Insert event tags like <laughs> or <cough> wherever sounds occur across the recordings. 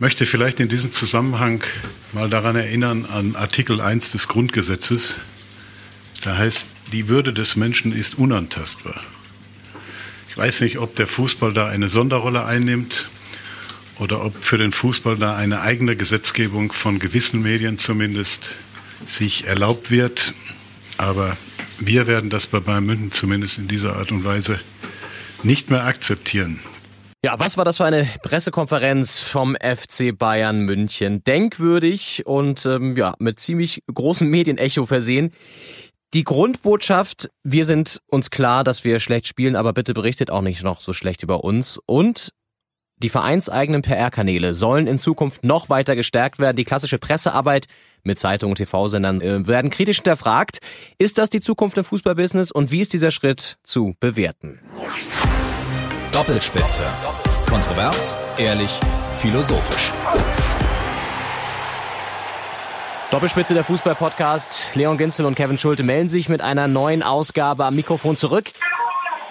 möchte vielleicht in diesem Zusammenhang mal daran erinnern an Artikel 1 des Grundgesetzes. Da heißt, die Würde des Menschen ist unantastbar. Ich weiß nicht, ob der Fußball da eine Sonderrolle einnimmt oder ob für den Fußball da eine eigene Gesetzgebung von gewissen Medien zumindest sich erlaubt wird. Aber wir werden das bei Bayern München zumindest in dieser Art und Weise nicht mehr akzeptieren. Ja, was war das für eine Pressekonferenz vom FC Bayern München? Denkwürdig und ähm, ja, mit ziemlich großem Medienecho versehen. Die Grundbotschaft, wir sind uns klar, dass wir schlecht spielen, aber bitte berichtet auch nicht noch so schlecht über uns. Und die vereinseigenen PR-Kanäle sollen in Zukunft noch weiter gestärkt werden. Die klassische Pressearbeit mit Zeitungen und TV-Sendern äh, werden kritisch hinterfragt. Ist das die Zukunft im Fußballbusiness und wie ist dieser Schritt zu bewerten? Doppelspitze. Kontrovers, ehrlich, philosophisch. Doppelspitze der Fußball-Podcast. Leon Ginzel und Kevin Schulte melden sich mit einer neuen Ausgabe am Mikrofon zurück.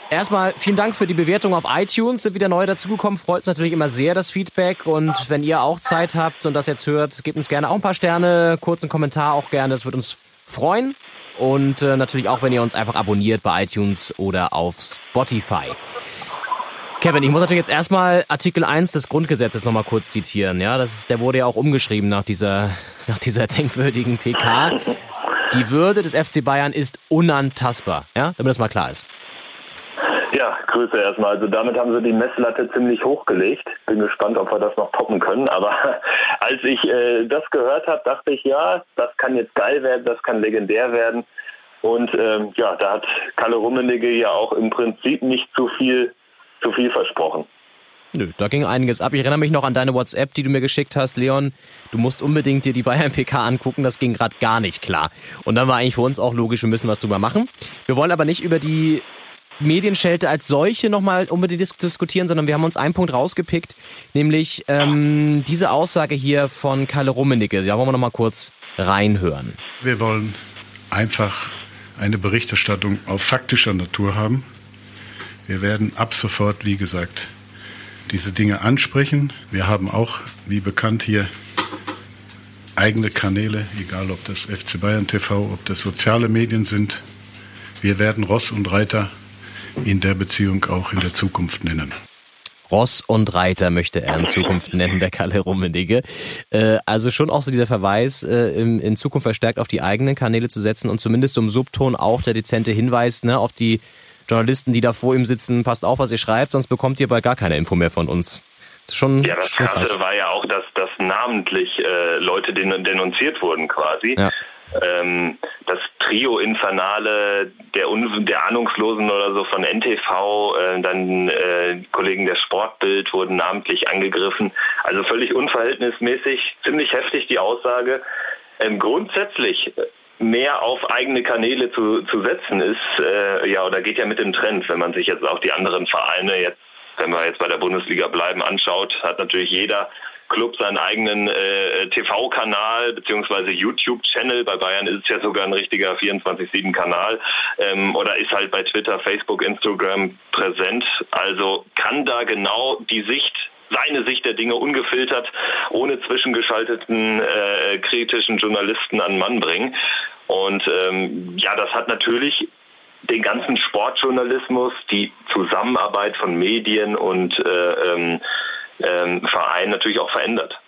Erstmal vielen Dank für die Bewertung auf iTunes. Sind wieder neu dazugekommen. Freut uns natürlich immer sehr, das Feedback. Und wenn ihr auch Zeit habt und das jetzt hört, gebt uns gerne auch ein paar Sterne, kurzen Kommentar auch gerne. Das wird uns freuen. Und äh, natürlich auch, wenn ihr uns einfach abonniert bei iTunes oder auf Spotify. Kevin, ich muss natürlich jetzt erstmal Artikel 1 des Grundgesetzes nochmal kurz zitieren. Ja, das ist, der wurde ja auch umgeschrieben nach dieser, nach dieser denkwürdigen PK. Die Würde des FC Bayern ist unantastbar. Ja, damit das mal klar ist. Ja, Grüße erstmal. Also damit haben sie die Messlatte ziemlich hochgelegt. Bin gespannt, ob wir das noch toppen können. Aber <laughs> als ich äh, das gehört habe, dachte ich, ja, das kann jetzt geil werden, das kann legendär werden. Und ähm, ja, da hat Kalle Rummenigge ja auch im Prinzip nicht zu viel, zu viel versprochen. Nö, da ging einiges ab. Ich erinnere mich noch an deine WhatsApp, die du mir geschickt hast, Leon. Du musst unbedingt dir die Bayern PK angucken, das ging gerade gar nicht klar. Und dann war eigentlich für uns auch logisch, wir müssen was drüber machen. Wir wollen aber nicht über die Medienschelte als solche nochmal unbedingt dis diskutieren, sondern wir haben uns einen Punkt rausgepickt, nämlich ähm, diese Aussage hier von Kalle Rummenigge. Da wollen wir nochmal kurz reinhören. Wir wollen einfach eine Berichterstattung auf faktischer Natur haben. Wir werden ab sofort, wie gesagt, diese Dinge ansprechen. Wir haben auch, wie bekannt hier, eigene Kanäle, egal ob das FC Bayern TV, ob das soziale Medien sind. Wir werden Ross und Reiter in der Beziehung auch in der Zukunft nennen. Ross und Reiter möchte er in Zukunft nennen, der Kalle Rummenigge. Äh, also schon auch so dieser Verweis, äh, in, in, Zukunft verstärkt auf die eigenen Kanäle zu setzen und zumindest zum Subton auch der dezente Hinweis ne, auf die Journalisten, die da vor ihm sitzen, passt auf, was ihr schreibt, sonst bekommt ihr bald gar keine Info mehr von uns. Das schon, ja, das schon war ja auch, dass, dass namentlich äh, Leute denunziert wurden quasi. Ja ähm, das Trio Infernale der, Un der Ahnungslosen oder so von NTV, äh, dann äh, Kollegen der Sportbild wurden namentlich angegriffen. Also völlig unverhältnismäßig, ziemlich heftig die Aussage. Ähm, grundsätzlich mehr auf eigene Kanäle zu, zu setzen ist, äh, ja, oder geht ja mit dem Trend, wenn man sich jetzt auch die anderen Vereine jetzt, wenn wir jetzt bei der Bundesliga bleiben, anschaut, hat natürlich jeder Club seinen eigenen äh, TV-Kanal beziehungsweise YouTube-Channel. Bei Bayern ist es ja sogar ein richtiger 24-7-Kanal ähm, oder ist halt bei Twitter, Facebook, Instagram präsent. Also kann da genau die Sicht seine Sicht der Dinge ungefiltert, ohne zwischengeschalteten äh, kritischen Journalisten an Mann bringen. Und ähm, ja, das hat natürlich den ganzen Sportjournalismus, die Zusammenarbeit von Medien und äh, ähm, ähm, Verein natürlich auch verändert.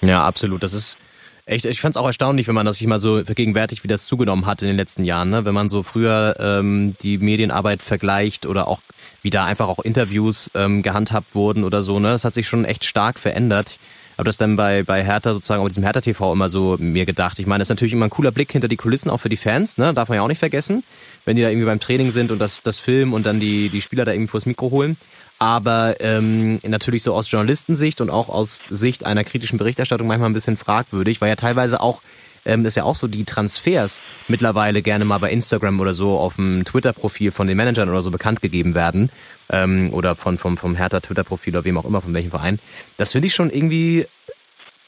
Ja, absolut. Das ist echt, ich fand es auch erstaunlich, wenn man das sich mal so vergegenwärtigt, wie das zugenommen hat in den letzten Jahren. Ne? Wenn man so früher ähm, die Medienarbeit vergleicht oder auch wie da einfach auch Interviews ähm, gehandhabt wurden oder so. Ne? Das hat sich schon echt stark verändert. Aber das dann bei, bei Hertha sozusagen, auf diesem Hertha TV immer so mir gedacht. Ich meine, das ist natürlich immer ein cooler Blick hinter die Kulissen, auch für die Fans, ne? Darf man ja auch nicht vergessen. Wenn die da irgendwie beim Training sind und das, das filmen und dann die, die Spieler da irgendwie vors Mikro holen. Aber ähm, natürlich so aus Journalistensicht und auch aus Sicht einer kritischen Berichterstattung manchmal ein bisschen fragwürdig, weil ja teilweise auch ähm, ist ja auch so, die Transfers mittlerweile gerne mal bei Instagram oder so auf dem Twitter-Profil von den Managern oder so bekannt gegeben werden. Ähm, oder von, vom, vom Hertha Twitter-Profil oder wem auch immer, von welchem Verein. Das finde ich schon irgendwie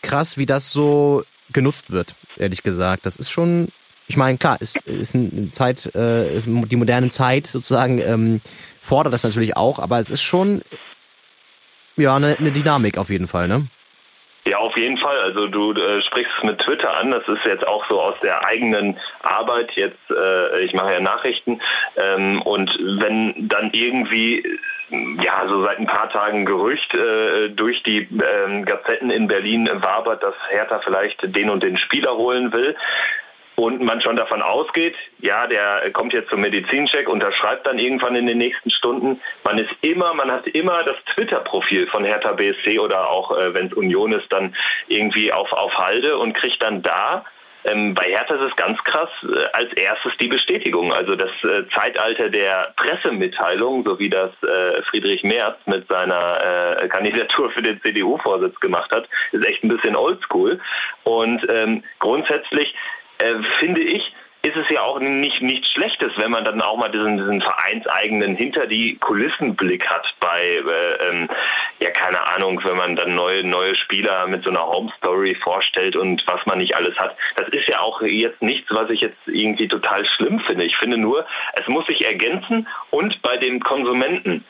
krass, wie das so genutzt wird, ehrlich gesagt. Das ist schon, ich meine, klar, ist, ist eine Zeit, äh, die moderne Zeit sozusagen ähm, fordert das natürlich auch, aber es ist schon ja eine, eine Dynamik auf jeden Fall, ne? Ja, auf jeden Fall. Also du äh, sprichst mit Twitter an. Das ist jetzt auch so aus der eigenen Arbeit. Jetzt, äh, ich mache ja Nachrichten. Ähm, und wenn dann irgendwie ja, so seit ein paar Tagen Gerücht äh, durch die ähm, Gazetten in Berlin wabert, dass Hertha vielleicht den und den Spieler holen will, und man schon davon ausgeht, ja, der kommt jetzt zum Medizincheck, unterschreibt dann irgendwann in den nächsten Stunden. Man ist immer, man hat immer das Twitter-Profil von Hertha BSC oder auch, äh, wenn es Union ist, dann irgendwie auf, auf Halde und kriegt dann da ähm, bei Hertha ist es ganz krass, äh, als erstes die Bestätigung. Also das äh, Zeitalter der Pressemitteilung, so wie das äh, Friedrich Merz mit seiner äh, Kandidatur für den CDU-Vorsitz gemacht hat, ist echt ein bisschen oldschool. Und ähm, grundsätzlich äh, finde ich, ist es ja auch nicht nichts Schlechtes, wenn man dann auch mal diesen, diesen vereinseigenen hinter die Kulissenblick hat bei, äh, ähm, ja keine Ahnung, wenn man dann neue neue Spieler mit so einer Home Story vorstellt und was man nicht alles hat. Das ist ja auch jetzt nichts, was ich jetzt irgendwie total schlimm finde. Ich finde nur, es muss sich ergänzen und bei den Konsumenten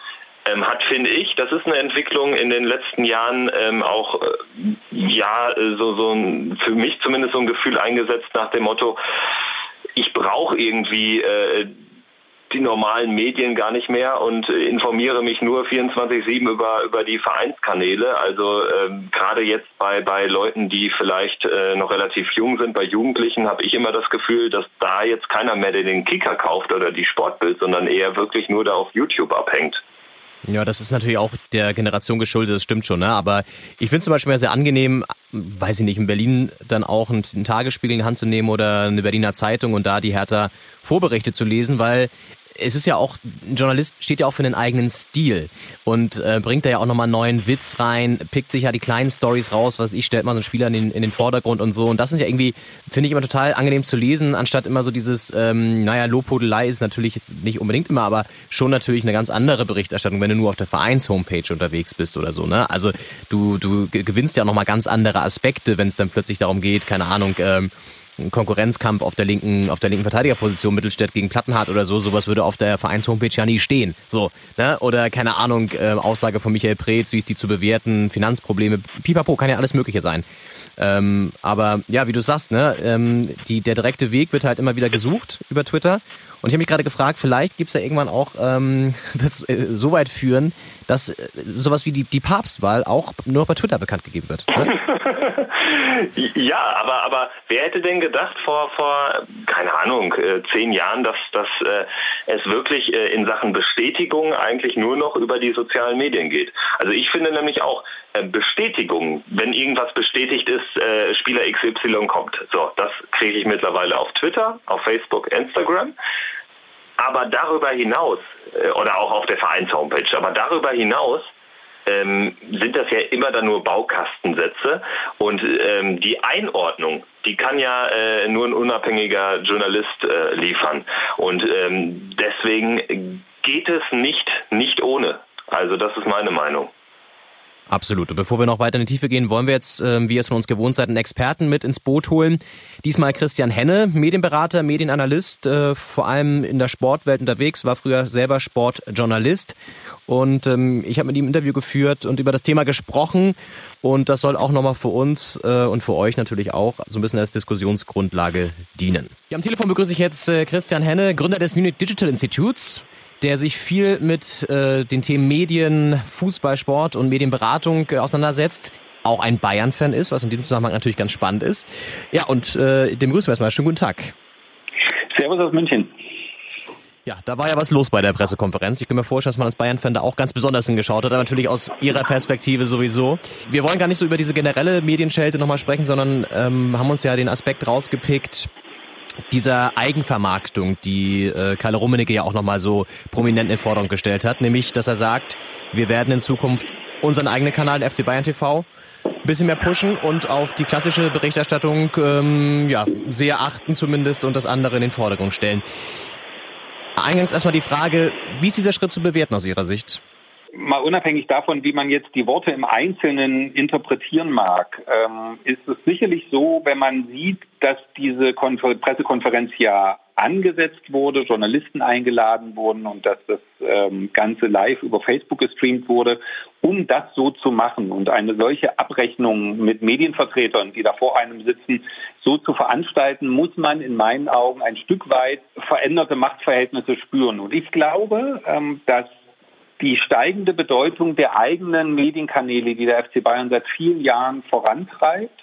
ähm, hat, finde ich, das ist eine Entwicklung in den letzten Jahren ähm, auch, äh, ja, so, so ein, für mich zumindest so ein Gefühl eingesetzt nach dem Motto, ich brauche irgendwie äh, die normalen Medien gar nicht mehr und äh, informiere mich nur 24-7 über, über die Vereinskanäle. Also ähm, gerade jetzt bei, bei Leuten, die vielleicht äh, noch relativ jung sind, bei Jugendlichen, habe ich immer das Gefühl, dass da jetzt keiner mehr den Kicker kauft oder die Sportbild, sondern eher wirklich nur da auf YouTube abhängt. Ja, das ist natürlich auch der Generation geschuldet, das stimmt schon. Ne? Aber ich finde zum Beispiel sehr angenehm, weiß ich nicht, in Berlin dann auch einen Tagesspiegel in die Hand zu nehmen oder eine Berliner Zeitung und da die Hertha Vorberichte zu lesen, weil es ist ja auch, ein Journalist steht ja auch für einen eigenen Stil und äh, bringt da ja auch nochmal neuen Witz rein, pickt sich ja die kleinen Stories raus, was ich, stellt mal so einen Spieler in den, in den Vordergrund und so. Und das ist ja irgendwie, finde ich immer total angenehm zu lesen, anstatt immer so dieses, ähm, naja, Lobhudelei ist natürlich nicht unbedingt immer, aber schon natürlich eine ganz andere Berichterstattung, wenn du nur auf der Vereins-Homepage unterwegs bist oder so. Ne? Also du, du gewinnst ja nochmal ganz andere Aspekte, wenn es dann plötzlich darum geht, keine Ahnung, ähm, Konkurrenzkampf auf der linken, auf der linken Verteidigerposition, Mittelstädt gegen Plattenhardt oder so, sowas würde auf der Vereins-Homepage ja nie stehen. So, ne? Oder keine Ahnung, äh, Aussage von Michael Preetz, wie ist die zu bewerten, Finanzprobleme, pipapo, kann ja alles Mögliche sein. Ähm, aber ja, wie du sagst, ne, ähm, die, der direkte Weg wird halt immer wieder gesucht über Twitter. Und ich habe mich gerade gefragt, vielleicht gibt es ja irgendwann auch, ähm, <laughs> wird äh, so weit führen, dass äh, sowas wie die, die Papstwahl auch nur bei Twitter bekannt gegeben wird. Ne? <laughs> ja, aber, aber wer hätte denn gedacht vor, vor keine Ahnung, äh, zehn Jahren, dass, dass äh, es wirklich äh, in Sachen Bestätigung eigentlich nur noch über die sozialen Medien geht? Also ich finde nämlich auch, äh, Bestätigung, wenn irgendwas bestätigt ist, äh, Spieler XY kommt. So, das kriege ich mittlerweile auf Twitter, auf Facebook, Instagram. Aber darüber hinaus, äh, oder auch auf der Vereins-Homepage, aber darüber hinaus ähm, sind das ja immer dann nur Baukastensätze und ähm, die Einordnung, die kann ja äh, nur ein unabhängiger Journalist äh, liefern und ähm, deswegen geht es nicht nicht ohne. Also das ist meine Meinung. Absolut. Und bevor wir noch weiter in die Tiefe gehen, wollen wir jetzt, äh, wie es von uns gewohnt seid, einen Experten mit ins Boot holen. Diesmal Christian Henne, Medienberater, Medienanalyst, äh, vor allem in der Sportwelt unterwegs, war früher selber Sportjournalist. Und ähm, ich habe mit ihm ein Interview geführt und über das Thema gesprochen. Und das soll auch nochmal für uns äh, und für euch natürlich auch so ein bisschen als Diskussionsgrundlage dienen. Hier am Telefon begrüße ich jetzt äh, Christian Henne, Gründer des Munich Digital Institutes der sich viel mit äh, den Themen Medien, Fußball, Sport und Medienberatung äh, auseinandersetzt. Auch ein Bayern-Fan ist, was in diesem Zusammenhang natürlich ganz spannend ist. Ja, und äh, dem grüßen wir erstmal. Schönen guten Tag. Servus aus München. Ja, da war ja was los bei der Pressekonferenz. Ich kann mir vorstellen, dass man als Bayern-Fan da auch ganz besonders hingeschaut hat, aber natürlich aus Ihrer Perspektive sowieso. Wir wollen gar nicht so über diese generelle Medienschelte nochmal sprechen, sondern ähm, haben uns ja den Aspekt rausgepickt, dieser Eigenvermarktung, die äh, Karl Rummenigge ja auch nochmal so prominent in Forderung gestellt hat, nämlich, dass er sagt, wir werden in Zukunft unseren eigenen Kanal, FC Bayern TV, ein bisschen mehr pushen und auf die klassische Berichterstattung ähm, ja, sehr achten zumindest und das andere in den Vordergrund stellen. Eingangs erstmal die Frage, wie ist dieser Schritt zu bewerten aus Ihrer Sicht? Mal unabhängig davon, wie man jetzt die Worte im Einzelnen interpretieren mag, ähm, ist es sicherlich so, wenn man sieht, dass diese Konfer Pressekonferenz ja angesetzt wurde, Journalisten eingeladen wurden und dass das ähm, Ganze live über Facebook gestreamt wurde, um das so zu machen und eine solche Abrechnung mit Medienvertretern, die da vor einem sitzen, so zu veranstalten, muss man in meinen Augen ein Stück weit veränderte Machtverhältnisse spüren. Und ich glaube, ähm, dass die steigende Bedeutung der eigenen Medienkanäle, die der FC Bayern seit vielen Jahren vorantreibt,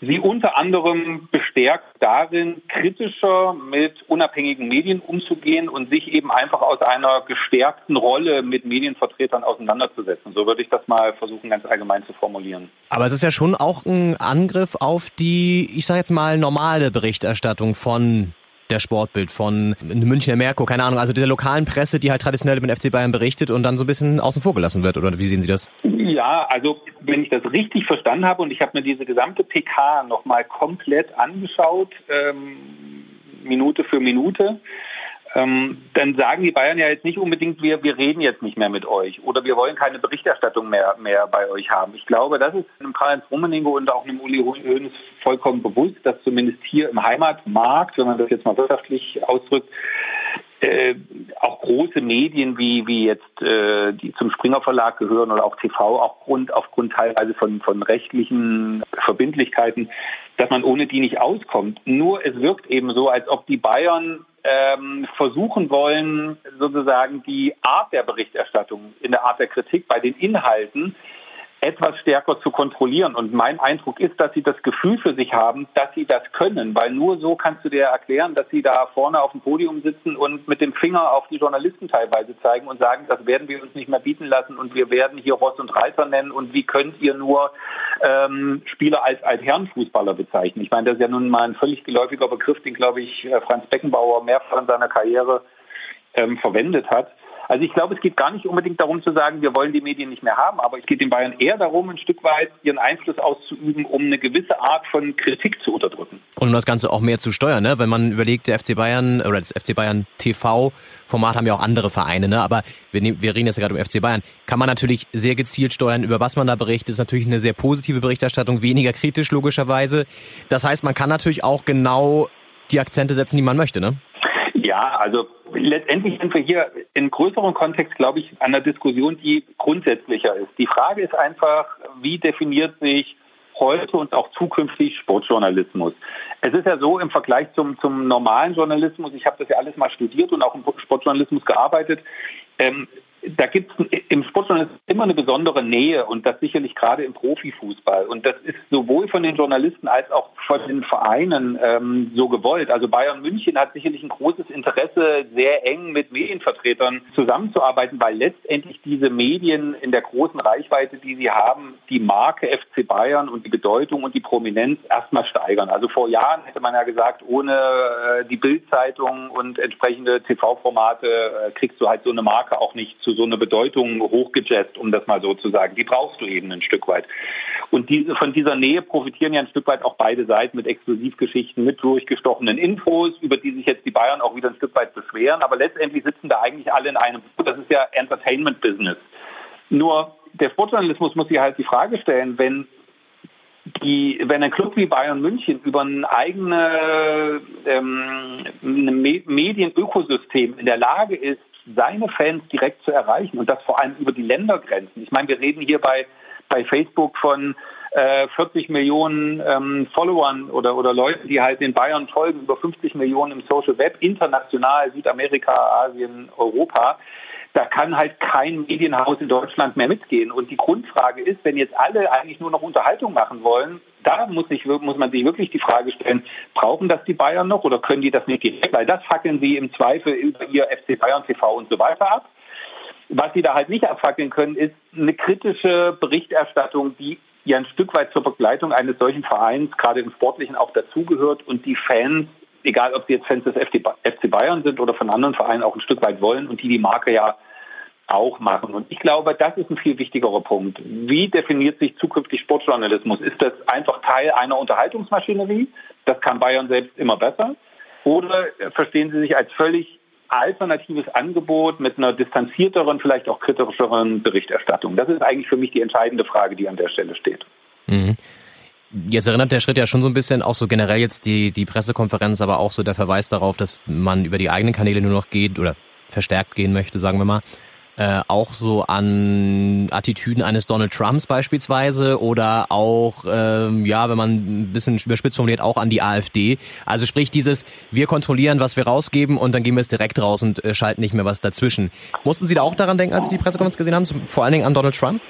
sie unter anderem bestärkt darin, kritischer mit unabhängigen Medien umzugehen und sich eben einfach aus einer gestärkten Rolle mit Medienvertretern auseinanderzusetzen. So würde ich das mal versuchen, ganz allgemein zu formulieren. Aber es ist ja schon auch ein Angriff auf die, ich sage jetzt mal, normale Berichterstattung von der Sportbild von Münchner Merkur, keine Ahnung, also dieser lokalen Presse, die halt traditionell über den FC Bayern berichtet und dann so ein bisschen außen vor gelassen wird, oder wie sehen Sie das? Ja, also wenn ich das richtig verstanden habe und ich habe mir diese gesamte PK nochmal komplett angeschaut, ähm, Minute für Minute, ähm, dann sagen die Bayern ja jetzt nicht unbedingt, wir, wir reden jetzt nicht mehr mit euch oder wir wollen keine Berichterstattung mehr, mehr bei euch haben. Ich glaube, das ist einem Karl-Heinz Rummenigge und auch einem Uli Hoeneß vollkommen bewusst, dass zumindest hier im Heimatmarkt, wenn man das jetzt mal wirtschaftlich ausdrückt, äh, auch große Medien wie, wie jetzt äh, die zum Springer Verlag gehören oder auch TV, auch Grund, aufgrund teilweise von, von rechtlichen Verbindlichkeiten, dass man ohne die nicht auskommt. Nur es wirkt eben so, als ob die Bayern ähm, versuchen wollen, sozusagen die Art der Berichterstattung, in der Art der Kritik bei den Inhalten etwas stärker zu kontrollieren. Und mein Eindruck ist, dass sie das Gefühl für sich haben, dass sie das können, weil nur so kannst du dir erklären, dass sie da vorne auf dem Podium sitzen und mit dem Finger auf die Journalisten teilweise zeigen und sagen, das werden wir uns nicht mehr bieten lassen und wir werden hier Ross und Reiter nennen und wie könnt ihr nur ähm, Spieler als Altherrenfußballer bezeichnen. Ich meine, das ist ja nun mal ein völlig geläufiger Begriff, den, glaube ich, äh, Franz Beckenbauer mehrfach in seiner Karriere ähm, verwendet hat. Also ich glaube, es geht gar nicht unbedingt darum zu sagen, wir wollen die Medien nicht mehr haben, aber es geht den Bayern eher darum, ein Stück weit ihren Einfluss auszuüben, um eine gewisse Art von Kritik zu unterdrücken. Und um das Ganze auch mehr zu steuern, ne? Wenn man überlegt, der FC Bayern oder das FC Bayern TV Format haben ja auch andere Vereine, ne? Aber wir, nehmen, wir reden jetzt ja gerade um FC Bayern. Kann man natürlich sehr gezielt steuern, über was man da berichtet. Ist natürlich eine sehr positive Berichterstattung, weniger kritisch logischerweise. Das heißt, man kann natürlich auch genau die Akzente setzen, die man möchte, ne? Ja, also letztendlich sind wir hier in größerem Kontext, glaube ich, an einer Diskussion, die grundsätzlicher ist. Die Frage ist einfach, wie definiert sich heute und auch zukünftig Sportjournalismus. Es ist ja so im Vergleich zum, zum normalen Journalismus, ich habe das ja alles mal studiert und auch im Sportjournalismus gearbeitet, ähm, da gibt es im Sportjournalismus immer eine besondere Nähe und das sicherlich gerade im Profifußball. Und das ist sowohl von den Journalisten als auch von den Vereinen ähm, so gewollt. Also Bayern München hat sicherlich ein großes Interesse, sehr eng mit Medienvertretern zusammenzuarbeiten, weil letztendlich diese Medien in der großen Reichweite, die sie haben, die Marke FC Bayern und die Bedeutung und die Prominenz erstmal steigern. Also vor Jahren hätte man ja gesagt, ohne äh, die Bildzeitung und entsprechende TV-Formate äh, kriegst du halt so eine Marke auch nicht zu so einer Bedeutung hochgejazzt, um das mal so zu sagen. Die brauchst du eben ein Stück weit. Und diese, von dieser Nähe profitieren ja ein Stück weit auch beide Seiten mit Exklusivgeschichten, mit durchgestochenen Infos, über die sich jetzt die Bayern auch wieder ein Stück weit beschweren. Aber letztendlich sitzen da eigentlich alle in einem. Das ist ja Entertainment-Business. Nur der Sportjournalismus muss sich halt die Frage stellen, wenn die, wenn ein Club wie Bayern München über ein eigenes ähm, Medienökosystem in der Lage ist, seine Fans direkt zu erreichen und das vor allem über die Ländergrenzen. Ich meine, wir reden hier bei, bei Facebook von äh, 40 Millionen ähm, Followern oder, oder Leuten, die halt in Bayern folgen, über 50 Millionen im Social Web, international, Südamerika, Asien, Europa da kann halt kein Medienhaus in Deutschland mehr mitgehen. Und die Grundfrage ist, wenn jetzt alle eigentlich nur noch Unterhaltung machen wollen, da muss, ich, muss man sich wirklich die Frage stellen, brauchen das die Bayern noch oder können die das nicht direkt? Weil das fackeln sie im Zweifel über ihr FC Bayern TV und so weiter ab. Was sie da halt nicht abfackeln können, ist eine kritische Berichterstattung, die ja ein Stück weit zur Begleitung eines solchen Vereins, gerade im Sportlichen, auch dazugehört und die Fans egal ob sie jetzt Fans des FC Bayern sind oder von anderen Vereinen auch ein Stück weit wollen und die die Marke ja auch machen. Und ich glaube, das ist ein viel wichtigerer Punkt. Wie definiert sich zukünftig Sportjournalismus? Ist das einfach Teil einer Unterhaltungsmaschinerie? Das kann Bayern selbst immer besser. Oder verstehen Sie sich als völlig alternatives Angebot mit einer distanzierteren, vielleicht auch kritischeren Berichterstattung? Das ist eigentlich für mich die entscheidende Frage, die an der Stelle steht. Mhm. Jetzt erinnert der Schritt ja schon so ein bisschen auch so generell jetzt die, die Pressekonferenz, aber auch so der Verweis darauf, dass man über die eigenen Kanäle nur noch geht oder verstärkt gehen möchte, sagen wir mal. Äh, auch so an Attitüden eines Donald Trumps beispielsweise oder auch, ähm, ja, wenn man ein bisschen überspitzt formuliert, auch an die AfD. Also sprich dieses, wir kontrollieren, was wir rausgeben und dann gehen wir es direkt raus und äh, schalten nicht mehr was dazwischen. Mussten Sie da auch daran denken, als Sie die Pressekonferenz gesehen haben, vor allen Dingen an Donald Trump?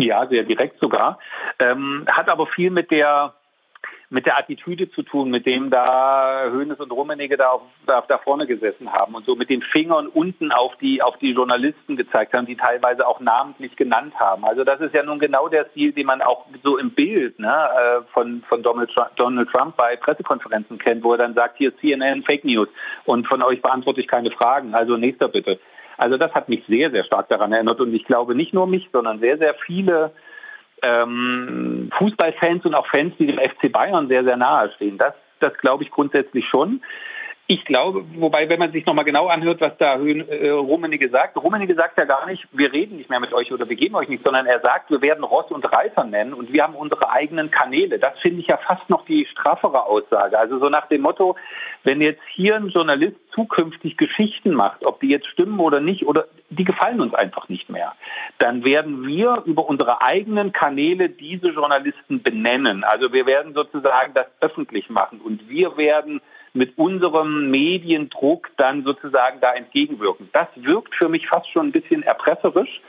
Ja, sehr direkt sogar. Ähm, hat aber viel mit der mit der Attitüde zu tun, mit dem da Hönes und Rummenigge da, auf, da, da vorne gesessen haben und so mit den Fingern unten auf die, auf die Journalisten gezeigt haben, die teilweise auch namentlich genannt haben. Also das ist ja nun genau der Stil, den man auch so im Bild ne, äh, von, von Donald Trump bei Pressekonferenzen kennt, wo er dann sagt, hier CNN Fake News und von euch beantworte ich keine Fragen, also nächster bitte. Also das hat mich sehr, sehr stark daran erinnert und ich glaube nicht nur mich, sondern sehr, sehr viele ähm, Fußballfans und auch Fans, die dem FC Bayern sehr, sehr nahe stehen. Das, das glaube ich grundsätzlich schon. Ich glaube, wobei, wenn man sich nochmal genau anhört, was da äh, Rummenigge sagt, Rummenigge sagt ja gar nicht, wir reden nicht mehr mit euch oder wir geben euch nicht, sondern er sagt, wir werden Ross und Reiter nennen und wir haben unsere eigenen Kanäle. Das finde ich ja fast noch die straffere Aussage. Also so nach dem Motto, wenn jetzt hier ein Journalist zukünftig Geschichten macht, ob die jetzt stimmen oder nicht, oder die gefallen uns einfach nicht mehr, dann werden wir über unsere eigenen Kanäle diese Journalisten benennen. Also wir werden sozusagen das öffentlich machen und wir werden mit unserem Mediendruck dann sozusagen da entgegenwirken. Das wirkt für mich fast schon ein bisschen erpresserisch.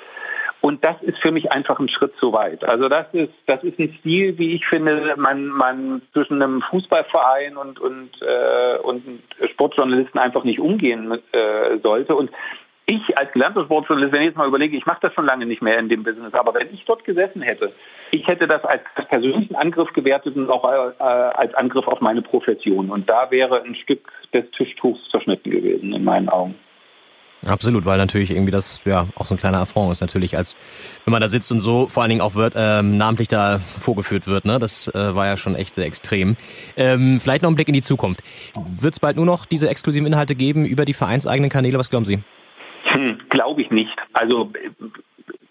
Und das ist für mich einfach ein Schritt zu weit. Also das ist, das ist ein Stil, wie ich finde, man, man zwischen einem Fußballverein und, und, äh, und Sportjournalisten einfach nicht umgehen äh, sollte. Und ich als gelernter Sportjournalist, wenn ich jetzt mal überlege, ich mache das schon lange nicht mehr in dem Business, aber wenn ich dort gesessen hätte, ich hätte das als persönlichen Angriff gewertet und auch äh, als Angriff auf meine Profession. Und da wäre ein Stück des Tischtuchs zerschnitten gewesen, in meinen Augen. Absolut, weil natürlich irgendwie das ja auch so ein kleiner Affront ist natürlich, als wenn man da sitzt und so vor allen Dingen auch wird, ähm, namentlich da vorgeführt wird. Ne? Das äh, war ja schon echt sehr extrem. Ähm, vielleicht noch ein Blick in die Zukunft. Wird es bald nur noch diese exklusiven Inhalte geben über die vereinseigenen Kanäle? Was glauben Sie? Hm, Glaube ich nicht. Also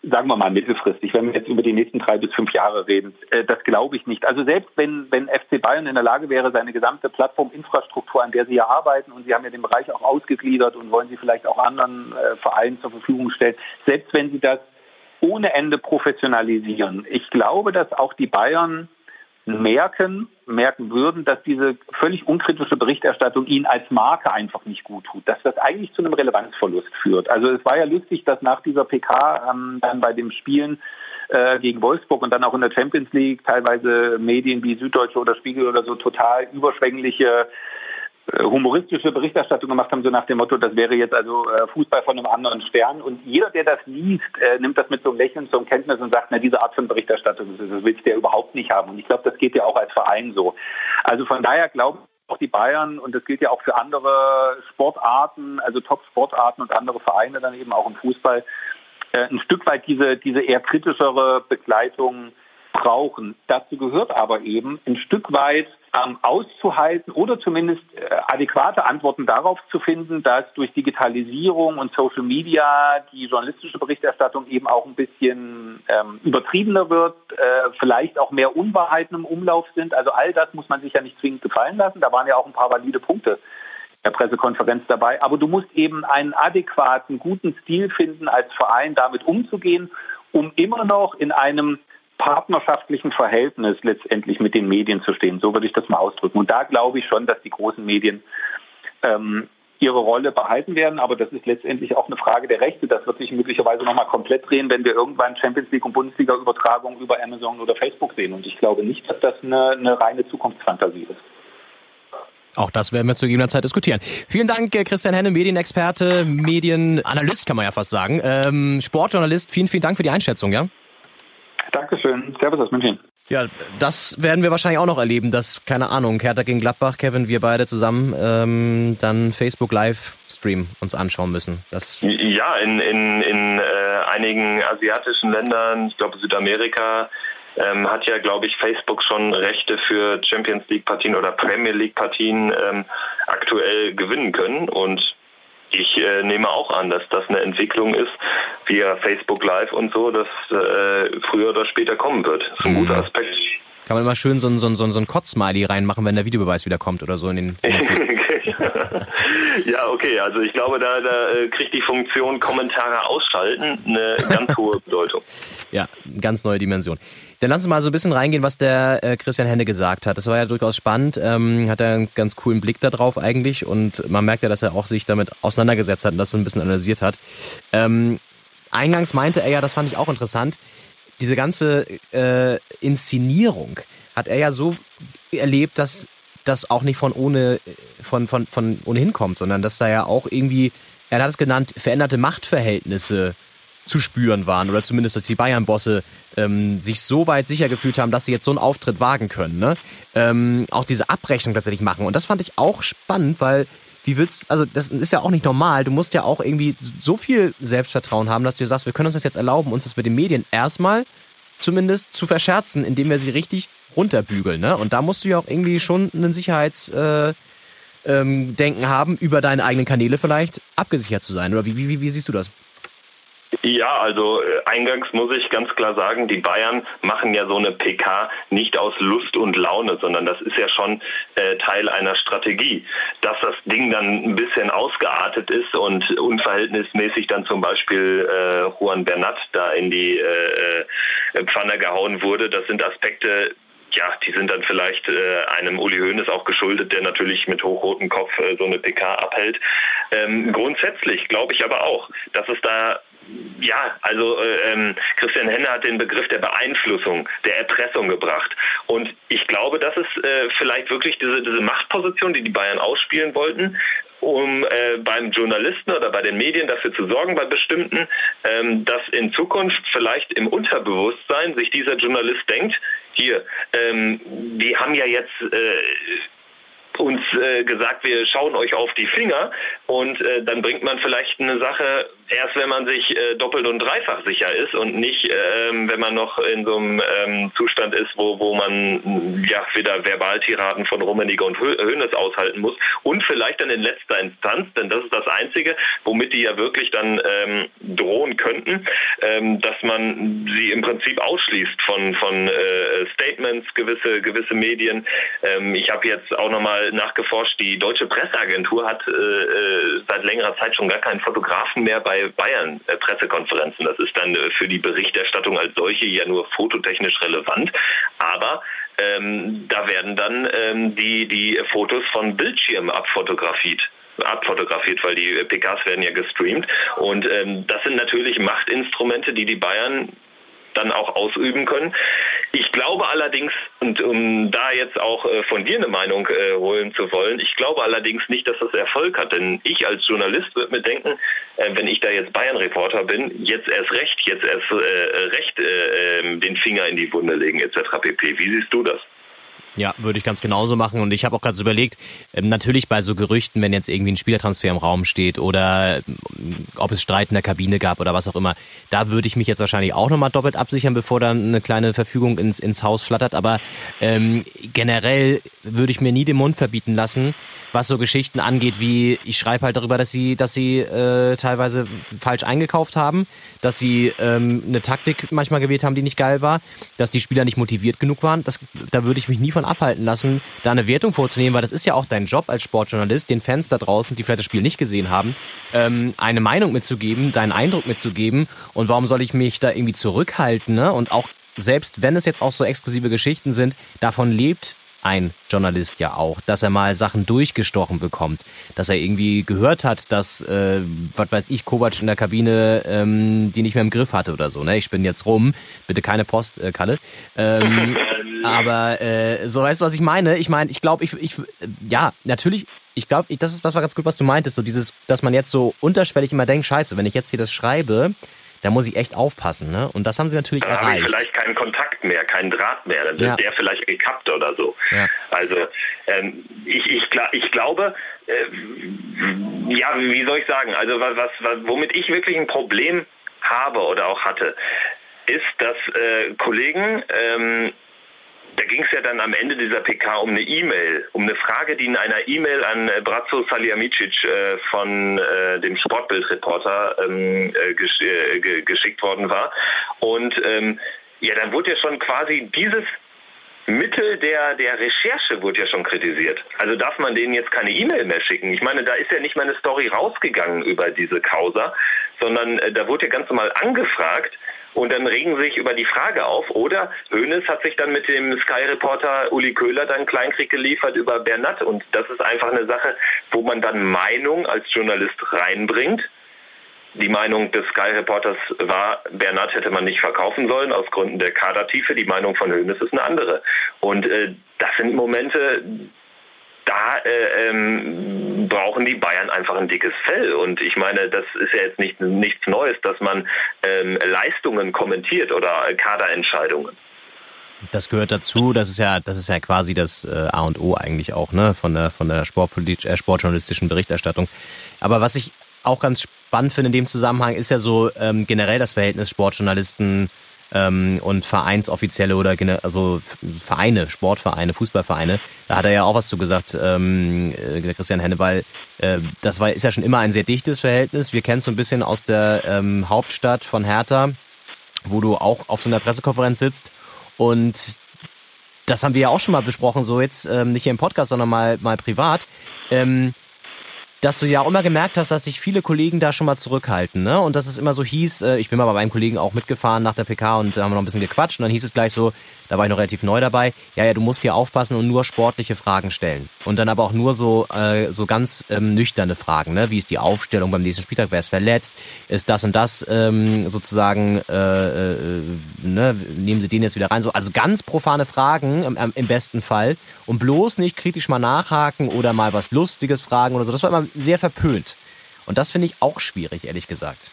sagen wir mal mittelfristig, wenn wir jetzt über die nächsten drei bis fünf Jahre reden, äh, das glaube ich nicht. Also selbst wenn, wenn FC Bayern in der Lage wäre, seine gesamte Plattforminfrastruktur, an der sie ja arbeiten, und sie haben ja den Bereich auch ausgegliedert und wollen sie vielleicht auch anderen äh, Vereinen zur Verfügung stellen, selbst wenn sie das ohne Ende professionalisieren, ich glaube, dass auch die Bayern merken, merken würden, dass diese völlig unkritische Berichterstattung ihnen als Marke einfach nicht gut tut, dass das eigentlich zu einem Relevanzverlust führt. Also es war ja lustig, dass nach dieser PK ähm, dann bei dem Spielen äh, gegen Wolfsburg und dann auch in der Champions League teilweise Medien wie Süddeutsche oder Spiegel oder so total überschwängliche humoristische Berichterstattung gemacht haben, so nach dem Motto, das wäre jetzt also äh, Fußball von einem anderen Stern. Und jeder, der das liest, äh, nimmt das mit so einem Lächeln zur Kenntnis und sagt, na, diese Art von Berichterstattung, das willst du ja überhaupt nicht haben. Und ich glaube, das geht ja auch als Verein so. Also von daher glaube ich, auch die Bayern, und das gilt ja auch für andere Sportarten, also Top-Sportarten und andere Vereine dann eben auch im Fußball, ein Stück weit diese, diese eher kritischere Begleitung brauchen. Dazu gehört aber eben ein Stück weit ähm, auszuhalten oder zumindest äh, adäquate Antworten darauf zu finden, dass durch Digitalisierung und Social Media die journalistische Berichterstattung eben auch ein bisschen ähm, übertriebener wird, äh, vielleicht auch mehr Unwahrheiten im Umlauf sind. Also all das muss man sich ja nicht zwingend gefallen lassen. Da waren ja auch ein paar valide Punkte der Pressekonferenz dabei. Aber du musst eben einen adäquaten, guten Stil finden, als Verein damit umzugehen, um immer noch in einem partnerschaftlichen Verhältnis letztendlich mit den Medien zu stehen. So würde ich das mal ausdrücken. Und da glaube ich schon, dass die großen Medien ähm, ihre Rolle behalten werden. Aber das ist letztendlich auch eine Frage der Rechte. Das wird sich möglicherweise nochmal komplett drehen, wenn wir irgendwann Champions League und Bundesliga-Übertragungen über Amazon oder Facebook sehen. Und ich glaube nicht, dass das eine, eine reine Zukunftsfantasie ist. Auch das werden wir zu gegebener Zeit diskutieren. Vielen Dank, äh, Christian Henne, Medienexperte, Medienanalyst kann man ja fast sagen, ähm, Sportjournalist. Vielen, vielen Dank für die Einschätzung, ja? Dankeschön. Servus aus München. Ja, das werden wir wahrscheinlich auch noch erleben, dass, keine Ahnung, Hertha gegen Gladbach, Kevin, wir beide zusammen ähm, dann Facebook Livestream uns anschauen müssen. Das ja, in, in, in äh, einigen asiatischen Ländern, ich glaube Südamerika, ähm, hat ja, glaube ich, Facebook schon Rechte für Champions League Partien oder Premier League Partien ähm, aktuell gewinnen können. Und ich äh, nehme auch an, dass das eine Entwicklung ist, via Facebook Live und so, dass äh, früher oder später kommen wird. Das ist ein mhm. guter Aspekt. kann man immer schön so ein, so ein, so ein, Kotz-Smiley reinmachen, wenn der Videobeweis wieder kommt oder so in den. <laughs> <laughs> Ja, okay, also ich glaube, da, da äh, kriegt die Funktion Kommentare ausschalten eine ganz <laughs> hohe Bedeutung. Ja, ganz neue Dimension. Dann lass uns mal so ein bisschen reingehen, was der äh, Christian Henne gesagt hat. Das war ja durchaus spannend, ähm, hat er einen ganz coolen Blick darauf eigentlich und man merkt ja, dass er auch sich damit auseinandergesetzt hat und das so ein bisschen analysiert hat. Ähm, eingangs meinte er ja, das fand ich auch interessant, diese ganze äh, Inszenierung hat er ja so erlebt, dass das auch nicht von ohne von, von, von ohnehin kommt, sondern dass da ja auch irgendwie, er hat es genannt, veränderte Machtverhältnisse zu spüren waren oder zumindest, dass die Bayern-Bosse ähm, sich so weit sicher gefühlt haben, dass sie jetzt so einen Auftritt wagen können. Ne? Ähm, auch diese Abrechnung tatsächlich machen. Und das fand ich auch spannend, weil wie willst also das ist ja auch nicht normal. Du musst ja auch irgendwie so viel Selbstvertrauen haben, dass du sagst, wir können uns das jetzt erlauben, uns das mit den Medien erstmal zumindest zu verscherzen, indem wir sie richtig runterbügeln. Ne? Und da musst du ja auch irgendwie schon einen Sicherheitsdenken äh, ähm, haben, über deine eigenen Kanäle vielleicht abgesichert zu sein. Oder wie, wie, wie siehst du das? Ja, also äh, eingangs muss ich ganz klar sagen, die Bayern machen ja so eine PK nicht aus Lust und Laune, sondern das ist ja schon äh, Teil einer Strategie. Dass das Ding dann ein bisschen ausgeartet ist und unverhältnismäßig dann zum Beispiel äh, Juan Bernat da in die äh, äh Pfanne gehauen wurde, das sind Aspekte, ja, die sind dann vielleicht äh, einem Uli Hoeneß auch geschuldet, der natürlich mit hochrotem Kopf äh, so eine PK abhält. Ähm, grundsätzlich glaube ich aber auch, dass es da ja, also äh, ähm, Christian Henne hat den Begriff der Beeinflussung, der Erpressung gebracht. Und ich glaube, das ist äh, vielleicht wirklich diese, diese Machtposition, die die Bayern ausspielen wollten, um äh, beim Journalisten oder bei den Medien dafür zu sorgen, bei bestimmten, ähm, dass in Zukunft vielleicht im Unterbewusstsein sich dieser Journalist denkt, hier, ähm, die haben ja jetzt äh, uns äh, gesagt, wir schauen euch auf die Finger und äh, dann bringt man vielleicht eine Sache erst, wenn man sich äh, doppelt und dreifach sicher ist und nicht, ähm, wenn man noch in so einem ähm, Zustand ist, wo, wo man ja wieder Verbaltiraden von Rummenigge und Hönes aushalten muss und vielleicht dann in letzter Instanz, denn das ist das Einzige, womit die ja wirklich dann ähm, drohen könnten, ähm, dass man sie im Prinzip ausschließt von, von äh, Statements, gewisse, gewisse Medien. Ähm, ich habe jetzt auch nochmal nachgeforscht, die Deutsche Presseagentur hat äh, äh, seit längerer Zeit schon gar keinen Fotografen mehr bei Bayern äh, Pressekonferenzen. Das ist dann äh, für die Berichterstattung als solche ja nur fototechnisch relevant. Aber ähm, da werden dann ähm, die, die Fotos von Bildschirmen abfotografiert abfotografiert, weil die PKs werden ja gestreamt. Und ähm, das sind natürlich Machtinstrumente, die die Bayern dann auch ausüben können. Ich glaube allerdings, und um da jetzt auch äh, von dir eine Meinung äh, holen zu wollen, ich glaube allerdings nicht, dass das Erfolg hat. Denn ich als Journalist würde mir denken, äh, wenn ich da jetzt Bayern-Reporter bin, jetzt erst recht, jetzt erst recht ähm, den Finger in die Wunde legen etc. pp. Wie siehst du das? Ja, würde ich ganz genauso machen. Und ich habe auch gerade so überlegt, ähm, natürlich bei so Gerüchten, wenn jetzt irgendwie ein Spielertransfer im Raum steht oder ähm, ob es Streit in der Kabine gab oder was auch immer, da würde ich mich jetzt wahrscheinlich auch nochmal doppelt absichern, bevor dann eine kleine Verfügung ins, ins Haus flattert. Aber ähm, generell würde ich mir nie den Mund verbieten lassen, was so Geschichten angeht, wie ich schreibe halt darüber, dass sie, dass sie äh, teilweise falsch eingekauft haben, dass sie ähm, eine Taktik manchmal gewählt haben, die nicht geil war, dass die Spieler nicht motiviert genug waren. Das, da würde ich mich nie von abhalten lassen, da eine Wertung vorzunehmen, weil das ist ja auch dein Job als Sportjournalist, den Fans da draußen, die vielleicht das Spiel nicht gesehen haben, ähm, eine Meinung mitzugeben, deinen Eindruck mitzugeben. Und warum soll ich mich da irgendwie zurückhalten? Ne? Und auch selbst wenn es jetzt auch so exklusive Geschichten sind, davon lebt ein Journalist ja auch, dass er mal Sachen durchgestochen bekommt, dass er irgendwie gehört hat, dass, äh, was weiß ich, Kovac in der Kabine ähm, die nicht mehr im Griff hatte oder so. Ne? Ich bin jetzt rum, bitte keine Post, äh, Kalle. Ähm, <laughs> aber äh, so weißt du, was ich meine? Ich meine, ich glaube, ich, ich, ja, natürlich, ich glaube, das ist was war ganz gut, was du meintest, so dieses, dass man jetzt so unterschwellig immer denkt, scheiße, wenn ich jetzt hier das schreibe, da muss ich echt aufpassen. Ne? Und das haben sie natürlich da erreicht. Ich vielleicht keinen Kontakt mehr, keinen Draht mehr. Dann ja. der vielleicht gekappt oder so. Ja. Also ähm, ich, ich, ich glaube, äh, ja, wie soll ich sagen, also was, was, womit ich wirklich ein Problem habe oder auch hatte, ist, dass äh, Kollegen ähm, da ging es ja dann am Ende dieser PK um eine E-Mail, um eine Frage, die in einer E-Mail an äh, Brazzo Saliamicic äh, von äh, dem Sportbildreporter ähm, äh, gesch äh, geschickt worden war. Und ähm, ja, dann wurde ja schon quasi dieses Mittel der, der Recherche wurde ja schon kritisiert. Also darf man denen jetzt keine E-Mail mehr schicken? Ich meine, da ist ja nicht mal eine Story rausgegangen über diese Causa, sondern äh, da wurde ganz normal angefragt und dann regen sich über die Frage auf. Oder Hoeneß hat sich dann mit dem Sky-Reporter Uli Köhler dann Kleinkrieg geliefert über Bernat. Und das ist einfach eine Sache, wo man dann Meinung als Journalist reinbringt. Die Meinung des Sky-Reporters war, Bernat hätte man nicht verkaufen sollen aus Gründen der Kadertiefe. Die Meinung von Hoeneß ist eine andere. Und äh, das sind Momente, da äh, ähm, brauchen die Bayern einfach ein dickes Fell. Und ich meine, das ist ja jetzt nicht, nichts Neues, dass man ähm, Leistungen kommentiert oder Kaderentscheidungen. Das gehört dazu. Das ist ja, das ist ja quasi das äh, A und O eigentlich auch, ne, von der von der sportpolitisch, äh, sportjournalistischen Berichterstattung. Aber was ich auch ganz spannend finde in dem Zusammenhang, ist ja so ähm, generell das Verhältnis Sportjournalisten ähm, und Vereinsoffizielle oder also Vereine, Sportvereine, Fußballvereine. Da hat er ja auch was zu gesagt, ähm, äh, Christian Henneball. Äh, das war, ist ja schon immer ein sehr dichtes Verhältnis. Wir kennen es so ein bisschen aus der ähm, Hauptstadt von Hertha, wo du auch auf so einer Pressekonferenz sitzt und das haben wir ja auch schon mal besprochen, so jetzt ähm, nicht hier im Podcast, sondern mal, mal privat. Ähm, dass du ja auch immer gemerkt hast, dass sich viele Kollegen da schon mal zurückhalten, ne? Und dass es immer so hieß, äh, ich bin mal bei meinem Kollegen auch mitgefahren nach der PK und haben wir noch ein bisschen gequatscht und dann hieß es gleich so, da war ich noch relativ neu dabei, ja, ja, du musst hier aufpassen und nur sportliche Fragen stellen. Und dann aber auch nur so, äh, so ganz ähm, nüchterne Fragen, ne? Wie ist die Aufstellung beim nächsten Spieltag, wer ist verletzt, ist das und das ähm, sozusagen, äh, äh, ne? nehmen sie den jetzt wieder rein, so, also ganz profane Fragen im, im besten Fall und bloß nicht kritisch mal nachhaken oder mal was Lustiges fragen oder so, das war immer sehr verpönt. Und das finde ich auch schwierig, ehrlich gesagt.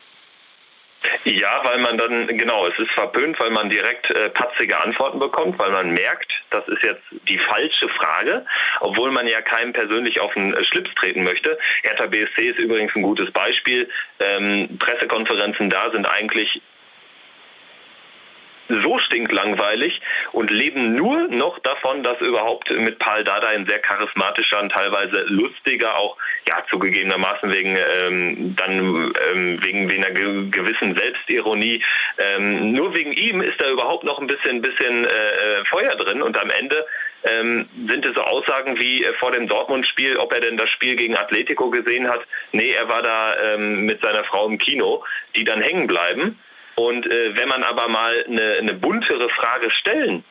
Ja, weil man dann, genau, es ist verpönt, weil man direkt äh, patzige Antworten bekommt, weil man merkt, das ist jetzt die falsche Frage, obwohl man ja keinem persönlich auf den Schlips treten möchte. Hertha BSC ist übrigens ein gutes Beispiel. Ähm, Pressekonferenzen da sind eigentlich so stinklangweilig und leben nur noch davon, dass überhaupt mit Paul Dada ein sehr charismatischer und teilweise lustiger, auch ja zugegebenermaßen wegen ähm, dann ähm, wegen, wegen einer gewissen Selbstironie, ähm, nur wegen ihm ist da überhaupt noch ein bisschen bisschen äh, äh, Feuer drin und am Ende ähm, sind es so Aussagen wie äh, vor dem Dortmund-Spiel, ob er denn das Spiel gegen Atletico gesehen hat. Nee, er war da ähm, mit seiner Frau im Kino, die dann hängen bleiben. Und äh, wenn man aber mal eine, eine buntere Frage stellen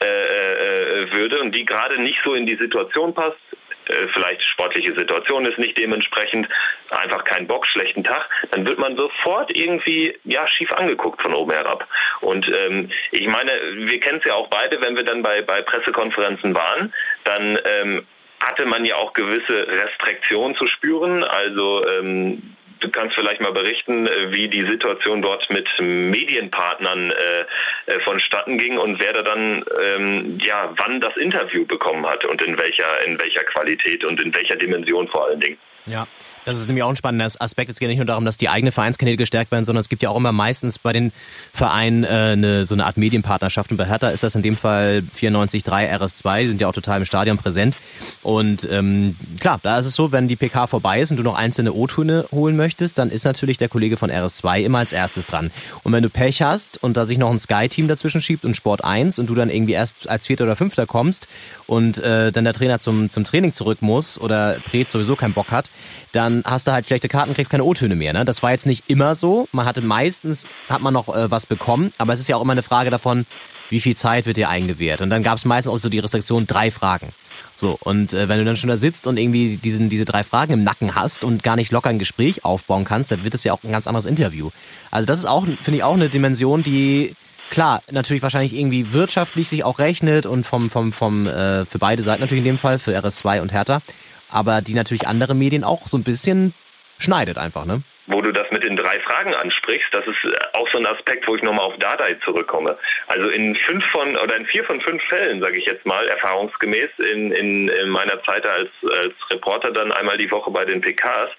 äh, äh, würde und die gerade nicht so in die Situation passt, äh, vielleicht sportliche Situation ist nicht dementsprechend, einfach kein Bock, schlechten Tag, dann wird man sofort irgendwie ja schief angeguckt von oben herab. Und ähm, ich meine, wir kennen es ja auch beide, wenn wir dann bei, bei Pressekonferenzen waren, dann ähm, hatte man ja auch gewisse Restriktionen zu spüren. Also ähm, du kannst vielleicht mal berichten, äh, wie die Situation dort mit Medienpartnern äh, äh, vonstatten ging und wer da dann ähm, ja wann das Interview bekommen hat und in welcher in welcher Qualität und in welcher Dimension vor allen Dingen. Ja, das ist nämlich auch ein spannender Aspekt. Es geht nicht nur darum, dass die eigene Vereinskanäle gestärkt werden, sondern es gibt ja auch immer meistens bei den Vereinen äh, eine, so eine Art Medienpartnerschaft. Und bei Hertha ist das in dem Fall 94.3 RS2, die sind ja auch total im Stadion präsent. Und ähm, klar, da ist es so, wenn die PK vorbei ist und du noch einzelne O-Töne holen möchtest, dann ist natürlich der Kollege von RS2 immer als erstes dran. Und wenn du Pech hast und da sich noch ein Sky-Team dazwischen schiebt und Sport 1 und du dann irgendwie erst als Vierter oder Fünfter kommst und äh, dann der Trainer zum, zum Training zurück muss oder Preetz sowieso keinen Bock hat, dann hast du halt schlechte Karten, kriegst keine O-Töne mehr. Ne? Das war jetzt nicht immer so. Man hatte meistens, hat man noch äh, was bekommen, aber es ist ja auch immer eine Frage davon, wie viel Zeit wird dir eingewährt. Und dann gab es meistens auch so die Restriktion, drei Fragen. So, und äh, wenn du dann schon da sitzt und irgendwie diesen, diese drei Fragen im Nacken hast und gar nicht locker ein Gespräch aufbauen kannst, dann wird es ja auch ein ganz anderes Interview. Also das ist auch, finde ich, auch eine Dimension, die klar, natürlich wahrscheinlich irgendwie wirtschaftlich sich auch rechnet und vom, vom, vom, äh, für beide Seiten natürlich in dem Fall, für RS2 und Hertha aber die natürlich andere Medien auch so ein bisschen schneidet einfach, ne? Wo du das mit den drei Fragen ansprichst, das ist auch so ein Aspekt, wo ich nochmal auf Dadai zurückkomme. Also in fünf von oder in vier von fünf Fällen, sage ich jetzt mal, erfahrungsgemäß in, in, in meiner Zeit als, als Reporter dann einmal die Woche bei den PKs,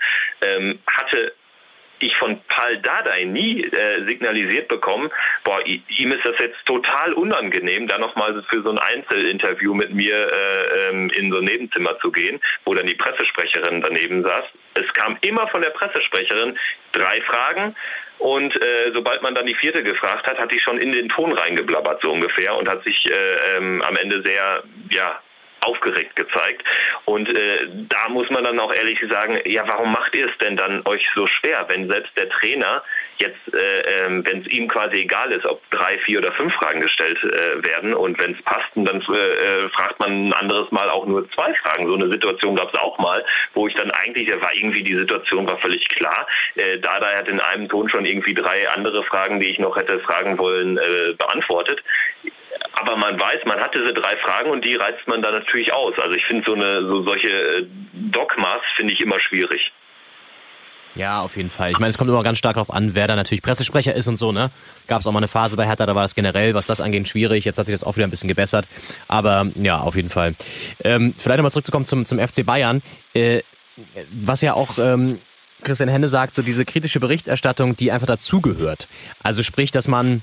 ähm, hatte ich von Paul Dardai nie äh, signalisiert bekommen, boah, ihm ist das jetzt total unangenehm, da nochmal für so ein Einzelinterview mit mir äh, ähm, in so ein Nebenzimmer zu gehen, wo dann die Pressesprecherin daneben saß. Es kam immer von der Pressesprecherin drei Fragen und äh, sobald man dann die vierte gefragt hat, hat die schon in den Ton reingeblabbert so ungefähr und hat sich äh, ähm, am Ende sehr ja aufgeregt gezeigt. Und äh, da muss man dann auch ehrlich sagen, ja, warum macht ihr es denn dann euch so schwer, wenn selbst der Trainer jetzt, äh, äh, wenn es ihm quasi egal ist, ob drei, vier oder fünf Fragen gestellt äh, werden und wenn es passt, dann äh, äh, fragt man ein anderes Mal auch nur zwei Fragen. So eine Situation gab es auch mal, wo ich dann eigentlich, da war irgendwie die Situation war völlig klar. Äh, Dada hat in einem Ton schon irgendwie drei andere Fragen, die ich noch hätte fragen wollen, beantwortet aber man weiß, man hat diese drei Fragen und die reizt man dann natürlich aus. Also ich finde so eine so solche äh, Dogmas finde ich immer schwierig. Ja, auf jeden Fall. Ich meine, es kommt immer ganz stark darauf an, wer da natürlich Pressesprecher ist und so, ne? Gab es auch mal eine Phase bei Hertha, da war das generell, was das angeht, schwierig. Jetzt hat sich das auch wieder ein bisschen gebessert. Aber ja, auf jeden Fall. Ähm, vielleicht nochmal zurückzukommen zum, zum FC Bayern. Äh, was ja auch ähm, Christian Henne sagt, so diese kritische Berichterstattung, die einfach dazugehört. Also sprich, dass man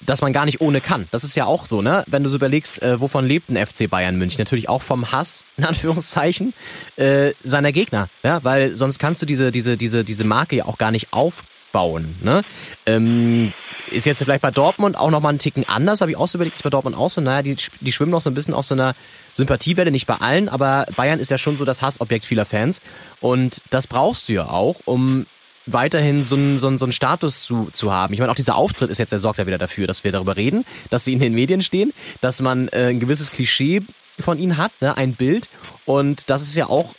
dass man gar nicht ohne kann. Das ist ja auch so, ne? Wenn du so überlegst, äh, wovon lebt ein FC Bayern München? Natürlich auch vom Hass, in Anführungszeichen, äh, seiner Gegner. Ja, weil sonst kannst du diese, diese, diese, diese Marke ja auch gar nicht aufbauen. Ne? Ähm, ist jetzt vielleicht bei Dortmund auch nochmal einen Ticken anders, habe ich auch so überlegt, ist bei Dortmund auch so, naja, die, die schwimmen noch so ein bisschen auf so einer Sympathiewelle, nicht bei allen, aber Bayern ist ja schon so das Hassobjekt vieler Fans. Und das brauchst du ja auch, um weiterhin so einen, so einen, so einen Status zu, zu haben. Ich meine, auch dieser Auftritt ist jetzt, der sorgt ja wieder dafür, dass wir darüber reden, dass sie in den Medien stehen, dass man äh, ein gewisses Klischee von ihnen hat, ne, ein Bild. Und das ist ja auch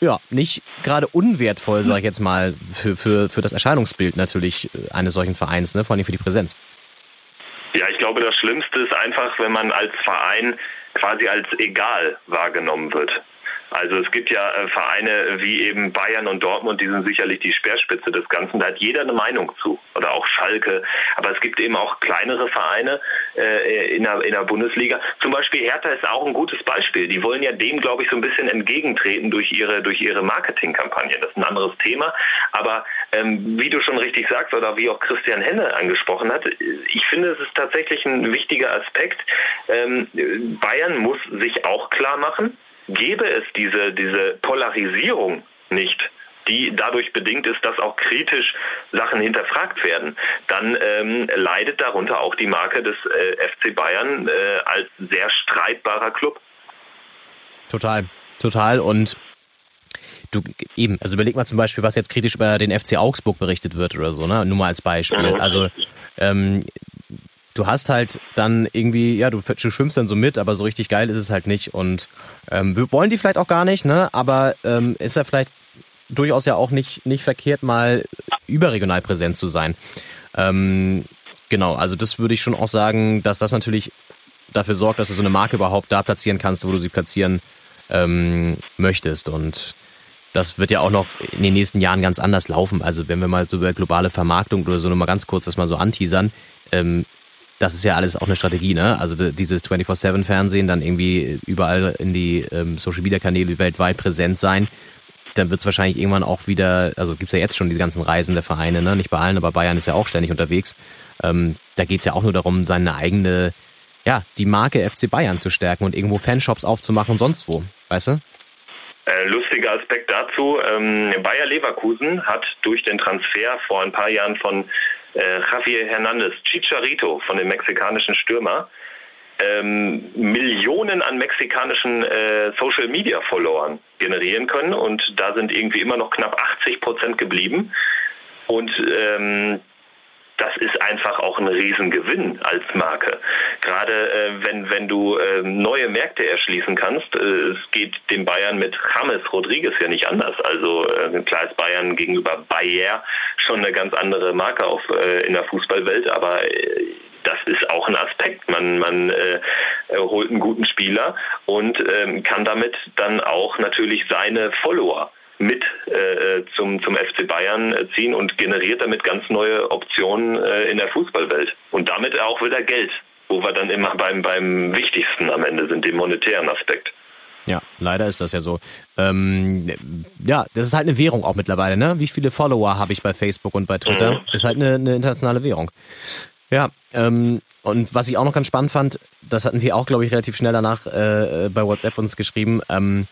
ja, nicht gerade unwertvoll, sage ich jetzt mal, für, für, für das Erscheinungsbild natürlich äh, eines solchen Vereins, ne? vor allem für die Präsenz. Ja, ich glaube, das Schlimmste ist einfach, wenn man als Verein quasi als egal wahrgenommen wird. Also es gibt ja äh, Vereine wie eben Bayern und Dortmund, die sind sicherlich die Speerspitze des Ganzen. Da hat jeder eine Meinung zu. Oder auch Schalke. Aber es gibt eben auch kleinere Vereine äh, in, der, in der Bundesliga. Zum Beispiel Hertha ist auch ein gutes Beispiel. Die wollen ja dem, glaube ich, so ein bisschen entgegentreten durch ihre, durch ihre Marketingkampagne. Das ist ein anderes Thema. Aber ähm, wie du schon richtig sagst oder wie auch Christian Henne angesprochen hat, ich finde, es ist tatsächlich ein wichtiger Aspekt. Ähm, Bayern muss sich auch klar machen, Gäbe es diese, diese Polarisierung nicht, die dadurch bedingt ist, dass auch kritisch Sachen hinterfragt werden, dann ähm, leidet darunter auch die Marke des äh, FC Bayern äh, als sehr streitbarer Club. Total, total. Und du eben, also überleg mal zum Beispiel, was jetzt kritisch über den FC Augsburg berichtet wird oder so, ne? Nur mal als Beispiel. Also ähm, du hast halt dann irgendwie, ja, du, schwimmst dann so mit, aber so richtig geil ist es halt nicht. Und ähm, wir wollen die vielleicht auch gar nicht, ne? Aber ähm, ist ja vielleicht durchaus ja auch nicht, nicht verkehrt, mal überregional präsent zu sein. Ähm, genau, also das würde ich schon auch sagen, dass das natürlich dafür sorgt, dass du so eine Marke überhaupt da platzieren kannst, wo du sie platzieren ähm, möchtest. Und das wird ja auch noch in den nächsten Jahren ganz anders laufen. Also wenn wir mal so über globale Vermarktung oder so nochmal ganz kurz das mal so anteasern, ähm, das ist ja alles auch eine Strategie, ne? Also dieses 24-7-Fernsehen, dann irgendwie überall in die ähm, Social-Media-Kanäle weltweit präsent sein. Dann wird es wahrscheinlich irgendwann auch wieder, also gibt es ja jetzt schon diese ganzen Reisen der Vereine, ne? Nicht bei allen, aber Bayern ist ja auch ständig unterwegs. Ähm, da geht es ja auch nur darum, seine eigene, ja, die Marke FC Bayern zu stärken und irgendwo Fanshops aufzumachen und sonst wo, weißt du? Äh, lustiger Aspekt dazu, ähm, Bayer Leverkusen hat durch den Transfer vor ein paar Jahren von äh, Javier Hernandez Chicharito von dem mexikanischen Stürmer ähm, Millionen an mexikanischen äh, Social Media Followern generieren können und da sind irgendwie immer noch knapp 80 Prozent geblieben. Und ähm, das ist einfach auch ein Riesengewinn als Marke. Gerade äh, wenn, wenn du äh, neue Märkte erschließen kannst, äh, es geht dem Bayern mit James Rodriguez ja nicht anders. Also äh, klar ist Bayern gegenüber Bayer schon eine ganz andere Marke auf, äh, in der Fußballwelt, aber äh, das ist auch ein Aspekt. Man, man äh, holt einen guten Spieler und ähm, kann damit dann auch natürlich seine Follower mit äh, zum, zum FC Bayern ziehen und generiert damit ganz neue Optionen äh, in der Fußballwelt. Und damit auch wieder Geld, wo wir dann immer beim, beim wichtigsten am Ende sind, dem monetären Aspekt. Ja, leider ist das ja so. Ähm, ja, das ist halt eine Währung auch mittlerweile, ne? Wie viele Follower habe ich bei Facebook und bei Twitter? Mhm. Ist halt eine, eine internationale Währung. Ja, ähm, und was ich auch noch ganz spannend fand, das hatten wir auch, glaube ich, relativ schnell danach äh, bei WhatsApp uns geschrieben, ähm,